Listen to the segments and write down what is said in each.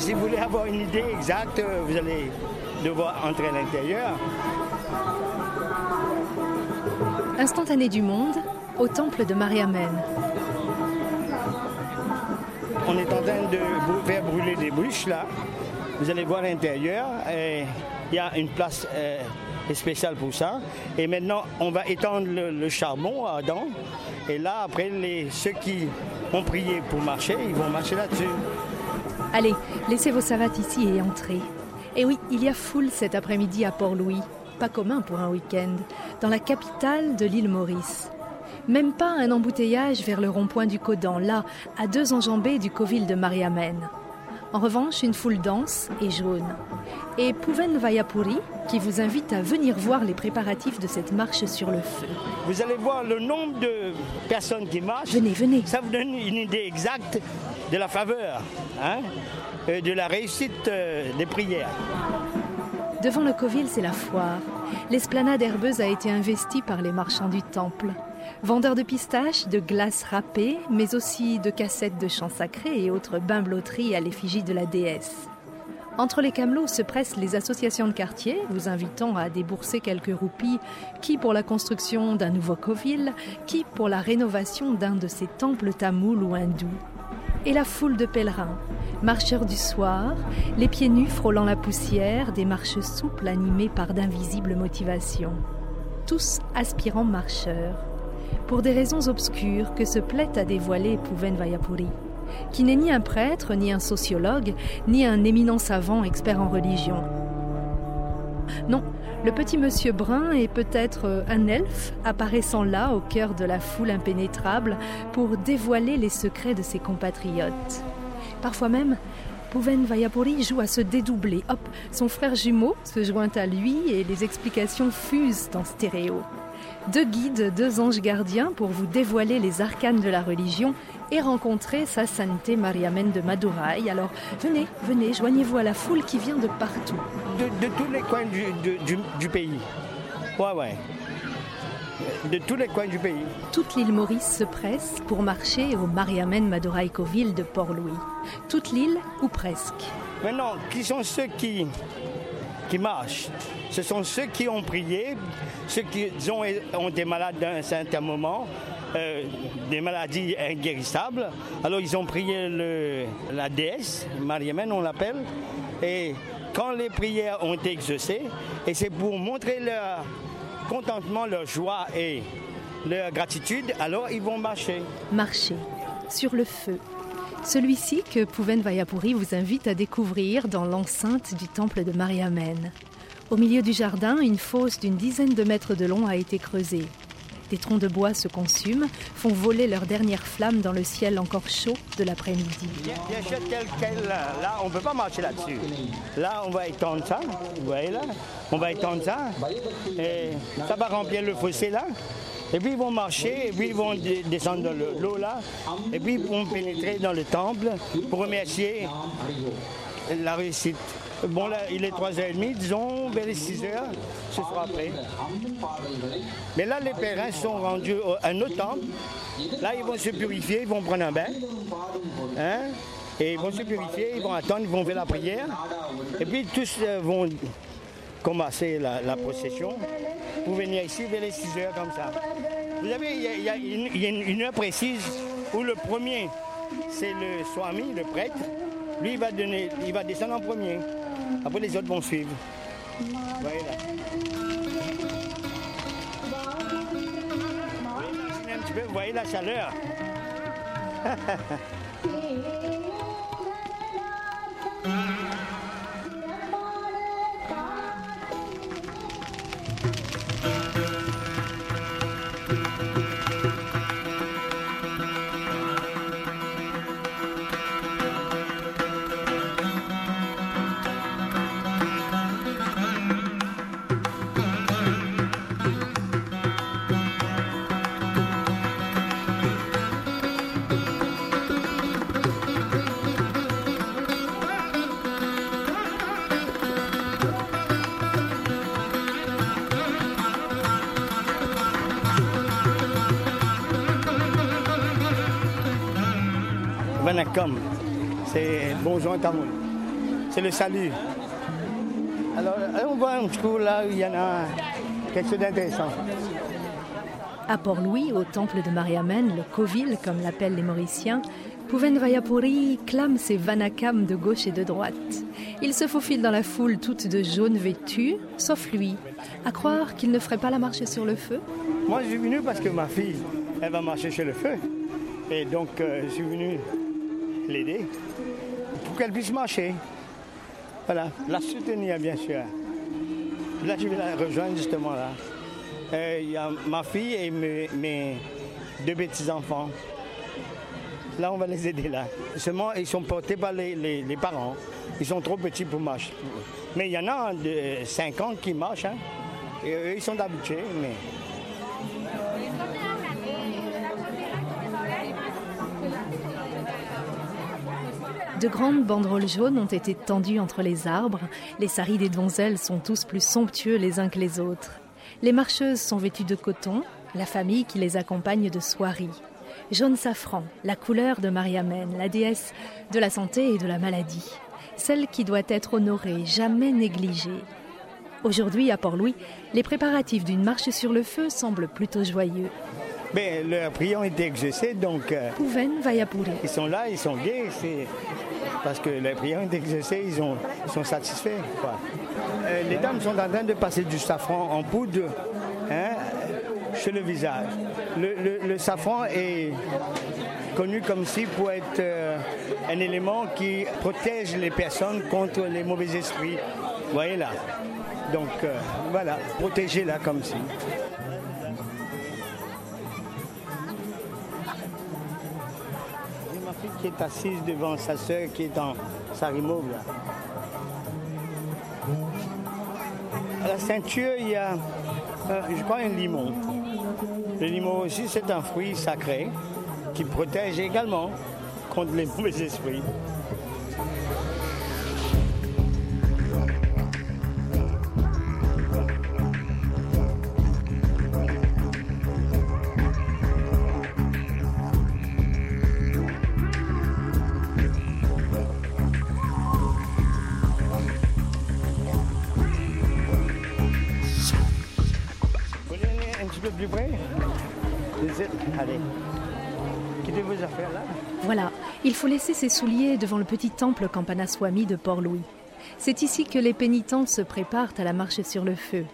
Si vous voulez avoir une idée exacte, vous allez devoir entrer à l'intérieur. Instantané du monde au temple de Mariamen. On est en train de faire brûler des bûches là. Vous allez voir l'intérieur. Il y a une place euh, spéciale pour ça. Et maintenant, on va étendre le, charbon à Adam. Et là, après, les, ceux qui ont prié pour marcher, ils vont marcher là-dessus. Allez, laissez vos savates ici et entrez. Et oui, il y a foule cet après-midi à Port-Louis. Pas commun pour un week-end. Dans la capitale de l'île Maurice. Même pas un embouteillage vers le rond-point du Codan, là, à deux enjambées du Coville de Mariamen. En revanche, une foule dense et jaune. Et Pouven Vayapuri, qui vous invite à venir voir les préparatifs de cette marche sur le feu. Vous allez voir le nombre de personnes qui marchent. Venez, venez. Ça vous donne une idée exacte de la faveur, hein, de la réussite euh, des prières. Devant le Coville, c'est la foire. L'esplanade herbeuse a été investie par les marchands du temple. Vendeurs de pistaches, de glaces râpées, mais aussi de cassettes de chants sacrés et autres bains-blotteries à l'effigie de la déesse. Entre les camelots se pressent les associations de quartier, vous invitant à débourser quelques roupies, qui pour la construction d'un nouveau coville, qui pour la rénovation d'un de ces temples tamouls ou hindous. Et la foule de pèlerins, marcheurs du soir, les pieds nus frôlant la poussière, des marches souples animées par d'invisibles motivations. Tous aspirants marcheurs, pour des raisons obscures que se plaît à dévoiler Pouven Vayapuri qui n'est ni un prêtre, ni un sociologue, ni un éminent savant expert en religion. Non, le petit monsieur brun est peut-être euh, un elfe apparaissant là au cœur de la foule impénétrable pour dévoiler les secrets de ses compatriotes. Parfois même, Pouven Vayapuri joue à se dédoubler. Hop, son frère jumeau se joint à lui et les explications fusent en stéréo. Deux guides, deux anges gardiens pour vous dévoiler les arcanes de la religion et rencontrer sa sainteté Mariamen de Madurai. Alors venez, venez, joignez-vous à la foule qui vient de partout. De, tous les coins du, pays. Ouais, ouais. De tous les coins du pays. Toute l'île Maurice se presse pour marcher au Mariamen Madurai Coville de Port-Louis. Toute l'île, ou presque. Maintenant, qui sont ceux qui, qui marchent Ce sont ceux qui ont prié, ceux qui ont, ont été malades d'un un certain moment, euh, des maladies inguérissables. Alors ils ont prié le, la déesse, Mariamen on l'appelle, et quand les prières ont été exaucées, et c'est pour montrer leur contentement, leur joie et leur gratitude, alors ils vont marcher. Marcher sur le feu. Celui-ci que Pouven Vayapuri vous invite à découvrir dans l'enceinte du temple de Mariamen. Au milieu du jardin, une fosse d'une dizaine de mètres de long a été creusée. Des troncs de bois se consument, font voler leurs dernières flammes dans le ciel encore chaud de l'après-midi. Là, on ne peut pas marcher là-dessus. Là, on va étendre ça. Vous voyez là On va étendre ça. Ça va remplir le fossé là. Et puis ils vont marcher, et puis ils vont descendre dans l'eau là, et puis ils vont pénétrer dans le temple pour remercier la réussite. Bon, là, il est 3h30, disons, vers les 6h, ce sera après. Mais là, les pèlerins sont rendus à un autre temple. Là, ils vont se purifier, ils vont prendre un bain. Hein? Et ils vont se purifier, ils vont attendre, ils vont faire la prière. Et puis tous euh, vont commencer la, procession pour venir ici vers les 6 h comme ça. Vous savez, il y a, une, heure précise où le premier, c'est le swami, le prêtre. Lui, il va, donner, il va descendre en premier. Après, les autres vont suivre. Voilà. Vous voyez la chaleur. c'est bonjour c'est le salut. Alors, on voit un trou là où il y en a quelque chose d'intéressant. À Port-Louis, au temple de Mariamen, le Covil, comme l'appellent les Mauriciens, Pouven Vayapuri clame ses vanakams de gauche et de droite. Il se faufile dans la foule toute de jaune vêtue, sauf lui. À croire qu'il ne ferait pas la marche sur le feu Moi, je suis venu parce que ma fille, elle va marcher sur le feu. Et donc, euh, je suis venu l'aider pour qu'elle puisse marcher. Voilà, la soutenir, bien sûr. Là, je vais la rejoindre justement là. Euh, Il y a ma fille et mes, deux petits-enfants. Là, on va les aider là. Seulement, ils sont portés par les, les- parents. Ils sont trop petits pour marcher. Mais il y en a de 5 ans qui marchent. hein. Eux, ils sont habitués, mais De grandes banderoles jaunes ont été tendues entre les arbres. Les saris des donzelles sont tous plus somptueux les uns que les autres. Les marcheuses sont vêtues de coton, la famille qui les accompagne de soieries. Jaune safran, la couleur de Mariamen, la déesse de la santé et de la maladie. Celle qui doit être honorée, jamais négligée. Aujourd'hui, à Port-Louis, les préparatifs d'une marche sur le feu semblent plutôt joyeux. Mais prières ont été exaucées, donc euh, Vayapuri. ils sont là, ils sont gays. C'est parce que les ont été exaucées, ils, ont- ils sont satisfaits. quoi. Euh, les dames sont en train de passer du safran en poudre hein, sur le visage. Le, le- le safran est connu comme si pour être euh, un élément qui protège les personnes contre les mauvais esprits. Vous voyez là? Donc euh, voilà, protégez là comme si. Qui est assise devant sa sœur qui est dans sa remove là. À la ceinture, il y a, euh, je crois, un limon. Le limon aussi, c'est un fruit sacré qui protège également contre les mauvais esprits. Allez. Vos affaires là? Voilà, il faut laisser ses souliers devant le petit temple Campanaswami de Port-Louis. C'est ici que les pénitents se préparent à la marche sur le feu.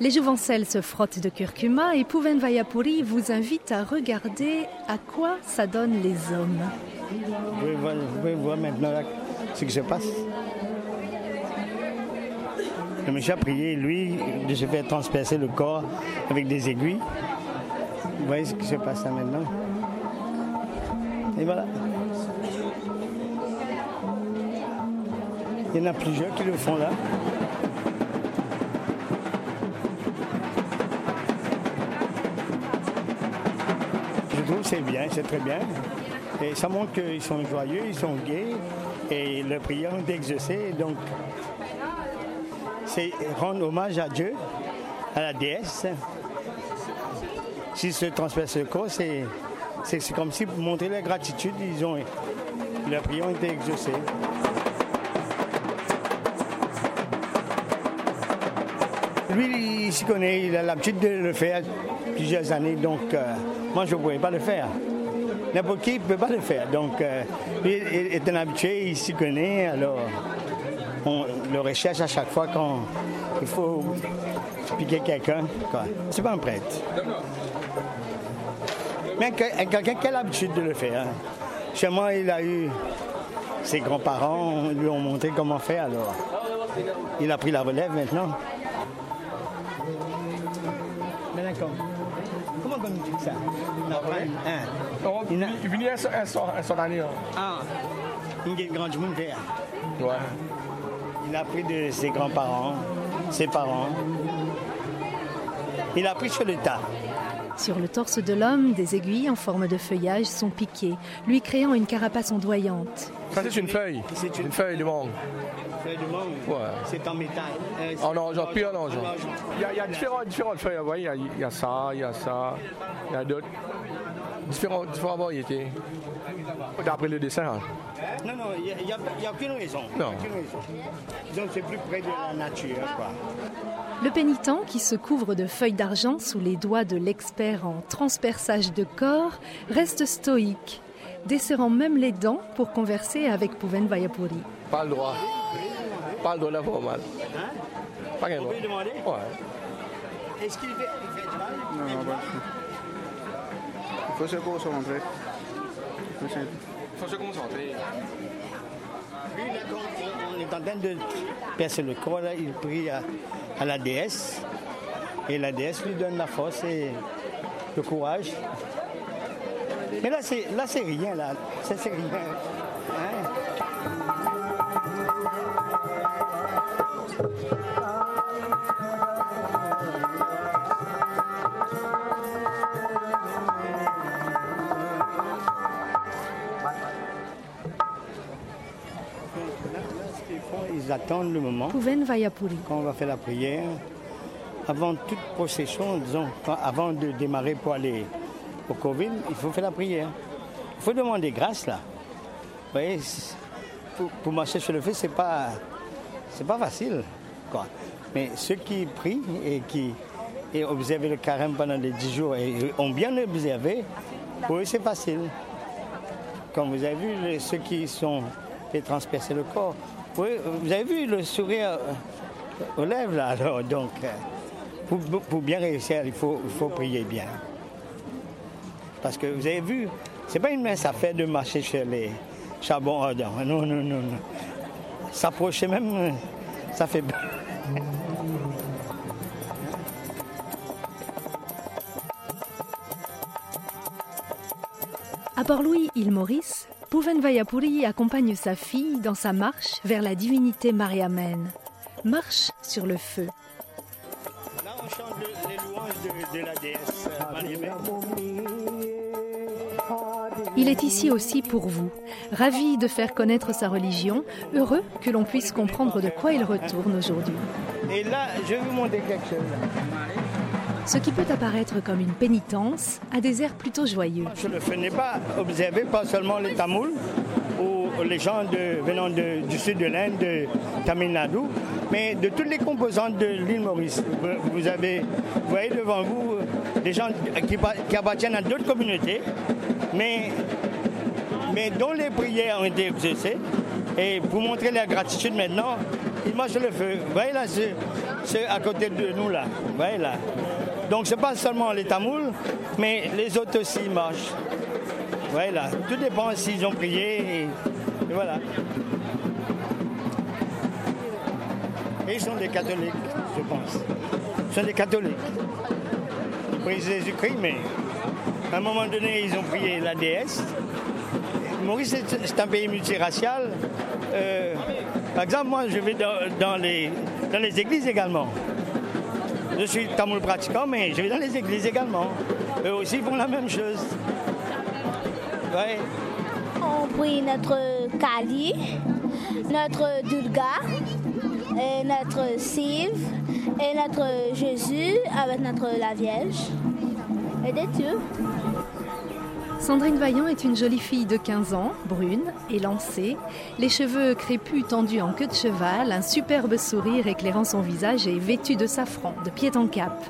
Les jouvencelles se frottent de curcuma et Pouven Vayapuri vous invite à regarder à quoi ça donne les hommes. Vous pouvez voir, vous pouvez voir maintenant là, ce qui se passe. Le monsieur a prié, lui, de se faire transpercer le corps avec des aiguilles. Vous voyez ce qui se passe là maintenant. Et voilà. Il y en a plusieurs qui le font là. Je trouve que c'est bien, c'est très bien. Et ça montre qu'ils sont joyeux, ils sont gays et leurs prières ont été exaucées. Donc, rendre hommage à Dieu, à la déesse. S'ils se transpercent le corps, c'est, c'est, comme si pour montrer leur gratitude, ils ont, leurs prières ont été exaucées. Lui, il s'y connaît, il a l'habitude de le faire plusieurs années, donc euh, moi je ne pouvais pas le faire. N'importe qui ne peut pas le faire. Donc, euh, lui est est un habitué, il s'y connaît, alors on le recherche à chaque fois quand il faut piquer quelqu'un. quoi. C'est pas un prêtre. Mais que- quelqu'un qui a l'habitude de le faire. Chez moi, il a eu ses grands-parents lui ont montré comment faire, alors il a pris la relève maintenant. Mais d'accord. Comment on dit ça? Hein? Oh, Il n'a- il venait un seul année. hein. Ah, il est grand du monde. Ouais. Il a appris de ses grands-parents, ses parents. Il a appris sur le tas. Sur le torse de l'homme, des aiguilles en forme de feuillage sont piquées, lui créant une carapace ondoyante. Ça, c'est une feuille. C'est une- une feuille de mangue. Feuille de mangue. Ouais. C'est en métal. Euh, En argent, puis en en argent. Il y a, il y a différentes, différentes feuilles. Vous voyez, il y a, il y a ça, il y a ça, il y a d'autres. Différentes, différentes variétés. D'après le dessin, hein. Non, non, il n'y a, y a aucune raison. Non. Aucune raison. Donc c'est plus près de la nature, quoi. Le pénitent, qui se couvre de feuilles d'argent sous les doigts de l'expert en transperçage de corps, reste stoïque, desserrant même les dents pour converser avec Pouven Vayapuri. pas le droit. Pas le droit d'avoir mal. Pas qu'un On droit. demander? Ouais. Est-ce qu'il fait, il fait mal? Non, pas du tout. Il faut se concentrer. Il faut se- concentrer. Lui, là, quand on- on est en train de percer le corps, là, il prie à, à la déesse. Et la déesse lui donne la force et le courage. Mais là, c'est, là, c'est rien, là. Ça, c'est rien. Hein? Ils attendent le moment quand on va faire la prière, avant toute procession, disons, avant de démarrer pour aller au Covid, il faut faire la prière. Il faut demander grâce là. Vous voyez, pour, pour marcher sur le feu, c'est pas, c'est pas facile, quoi. Mais ceux qui prient et qui et observent le carême pendant les dix jours et ont bien observé, pour eux c'est facile. Comme vous avez vu, ceux qui sont fait transpercer le corps, oui, vous avez vu le sourire euh, aux lèvres là, alors, donc euh, pour, bien réussir, il faut, prier bien. Parce que vous avez vu, c'est pas une mince affaire de marcher sur les charbons ardents. Non, non, non, non. S'approcher même, euh, ça fait peur. À Port-Louis, île Maurice, Pouven Vayapuri accompagne sa fille dans sa marche vers la divinité Mariamène. Marche sur le feu. Là, on chante le- les louanges de, de la déesse Mariamène. Il est ici aussi pour vous, ravi de faire connaître sa religion, heureux que l'on puisse comprendre de quoi il retourne aujourd'hui. Et là, je vais vous montrer quelque chose. Ce qui peut apparaître comme une pénitence a des airs plutôt joyeux. Le feu n'est pas observé pas seulement les Tamouls ou les gens venant du sud de l'Inde, de Tamil Nadu, mais de toutes les composantes de l'île Maurice. Vous, avez, voyez devant vous des gens qui, qui appartiennent à d'autres communautés, mais, mais dont les prières ont été exaucées. Et pour montrer la gratitude maintenant, ils marchent le feu. Vous voyez là, c'est à côté de nous là. Vous voyez là. Donc c'est pas seulement les Tamouls, mais les autres aussi marchent. Voilà, tout dépend s'ils ont prié et, voilà. Et ils sont des catholiques, je pense. Ils sont des catholiques. Ils prient Jésus-Christ, mais à un moment donné, ils ont prié la déesse. Maurice, c'est un pays multiracial. Euh, par exemple, moi, je vais dans les églises également. Je suis tamoul pratiquant, mais je vais dans les églises également. Eux aussi font la même chose. Ouais. On prie notre Kali, notre Durga, notre Siv, et notre Jésus avec notre la Vierge. Et des dieux. Sandrine Vaillant est une jolie fille de 15 ans, brune, élancée, les cheveux crépus tendus en queue de cheval, un superbe sourire éclairant son visage et vêtue de safran, de pied en cap.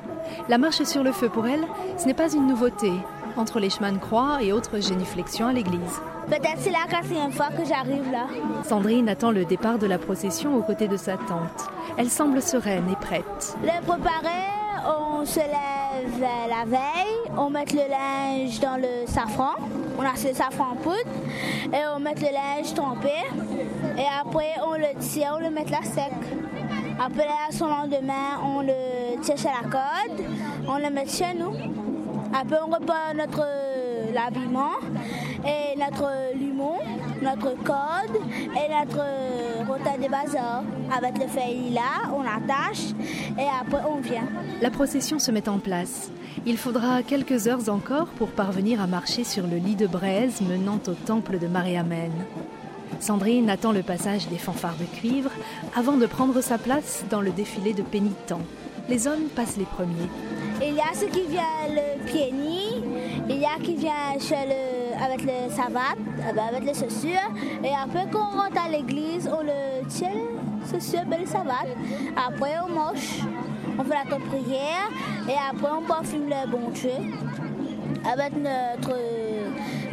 La marche sur le feu pour elle, ce n'est pas une nouveauté, entre les chemins de croix et autres génuflexions à l'église. Peut-être c'est la quatrième fois que j'arrive là. Sandrine attend le départ de la procession aux côtés de sa tante. Elle semble sereine et prête. Les préparer, on se lève la veille, on met le linge dans le safran, on a ce safran en poudre, et on met le linge trempé, et après on le tire, on le met là sec. Après, à son lendemain, on le tire sur la corde, on le met chez nous. Après, on repart notre euh, l'habillement et notre limon, notre corde et notre euh, rotin de bazar. Avec le feuille là, on attache et après on vient. La procession se met en place. Il faudra quelques heures encore pour parvenir à marcher sur le lit de braise menant au temple de Mariamène. Sandrine attend le passage des fanfares de cuivre avant de prendre sa place dans le défilé de pénitents. Les hommes passent les premiers. Il y a ceux qui viennent le pied il y a qui viennent chez le avec le savate, eh ben, avec les chaussures. Et après, quand on rentre à l'église, on le tient, les chaussures, ben, les savates. Après, on mange, on fait la prière. Et après, on parfume le bon Dieu avec notre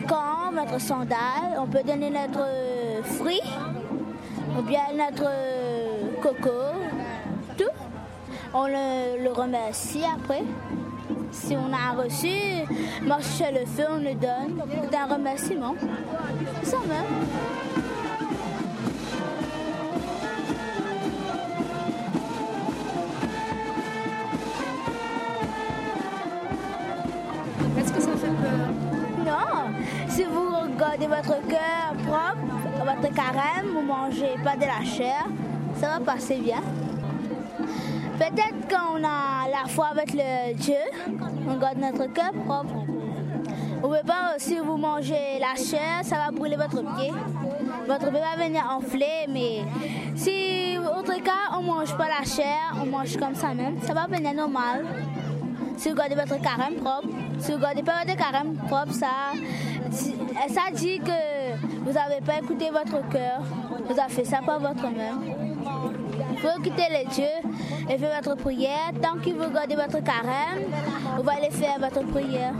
camp, notre sandale. On peut donner notre fruit ou bien notre coco, tout. On le, le remercie après. Si on a reçu, marche le feu, on le donne. C'est un remerciement. Ça même. Est-ce que ça fait peur? Non, si vous gardez votre cœur propre, votre carême, vous mangez pas de la chair, ça va passer bien. Peut-être qu'on a la foi avec le Dieu, on garde notre cœur propre. Vous pas aussi vous mangez la chair, ça va brûler votre pied. Votre pied va venir enfler, mais si autre cas on mange pas la chair, on mange comme ça même, ça va venir normal. Si vous gardez votre carême propre, si vous gardez pas votre carême propre, ça, ça dit que vous n'avez pas écouté votre cœur, vous avez fait ça par votre main. Il faut écouter les dieux et faire votre prière. Tant que vous gardez votre carême, vous allez faire votre prière.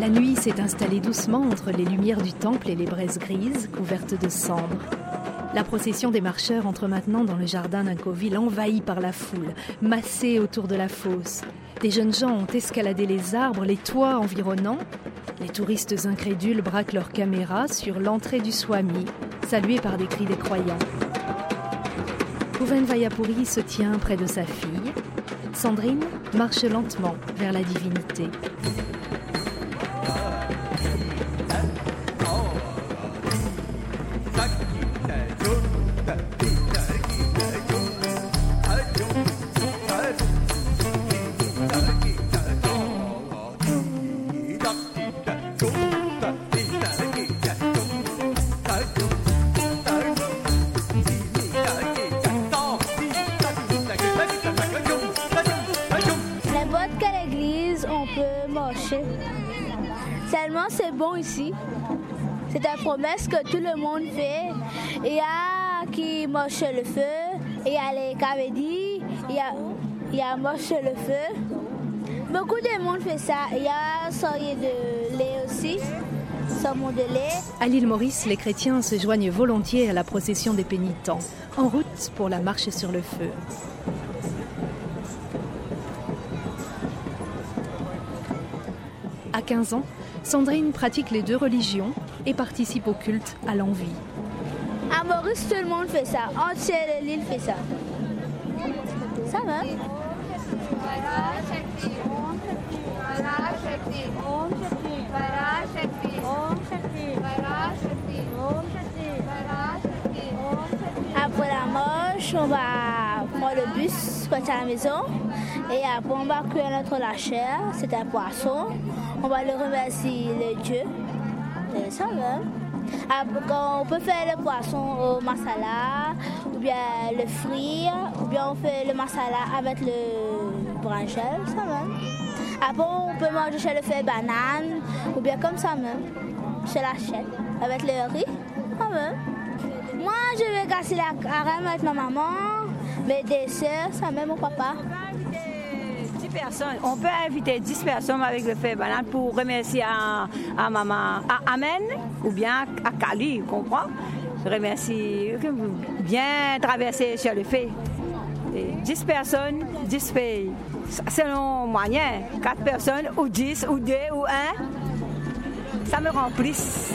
La nuit s'est installée doucement entre les lumières du temple et les braises grises couvertes de cendres. La procession des marcheurs entre maintenant dans le jardin d'un covil envahi par la foule, massée autour de la fosse. Des jeunes gens ont escaladé les arbres, les toits environnants. Les touristes incrédules braquent leurs caméras sur l'entrée du Swami, salués par des cris des croyants. Kouven Vayapuri se tient près de sa fille. Sandrine marche lentement vers la divinité. Ici. C'est une promesse que tout le monde fait. Il y a qui marche le feu, il y a les cavédis, il y a, il y a marche le feu. Beaucoup de monde fait ça. Il y a soirée de lait aussi. À l'île Maurice, les chrétiens se joignent volontiers à la procession des pénitents, en route pour la marche sur le feu. À 15 ans, Sandrine pratique les deux religions et participe au culte à l'envie. À Maurice, tout le monde fait ça. Entière de l'île fait ça. Ça va? Après la marche, on va prendre le bus pour à la maison. Et après, on va cuire notre la chair. C'est un poisson. On va le remercier le Dieu. Et ça va. Après, on peut faire le poisson au masala, ou bien le frire, ou bien on fait le masala avec le branchel, ça va. Après, on peut manger chez le fait banane, ou bien comme ça même, chez la chaîne, avec le riz, ça va. Moi, je vais casser la carême avec ma maman, mes deux soeurs, ça même mon papa. 10 personnes. On peut inviter 10 personnes avec le fait banane pour remercier à, maman, à Amen ou bien à Kali, vous comprenez? Remercier, bien traverser sur le fait. Et 10 personnes, 10 pays. Selon moyen, 4 personnes ou 10 ou 2 ou 1, ça me remplisse.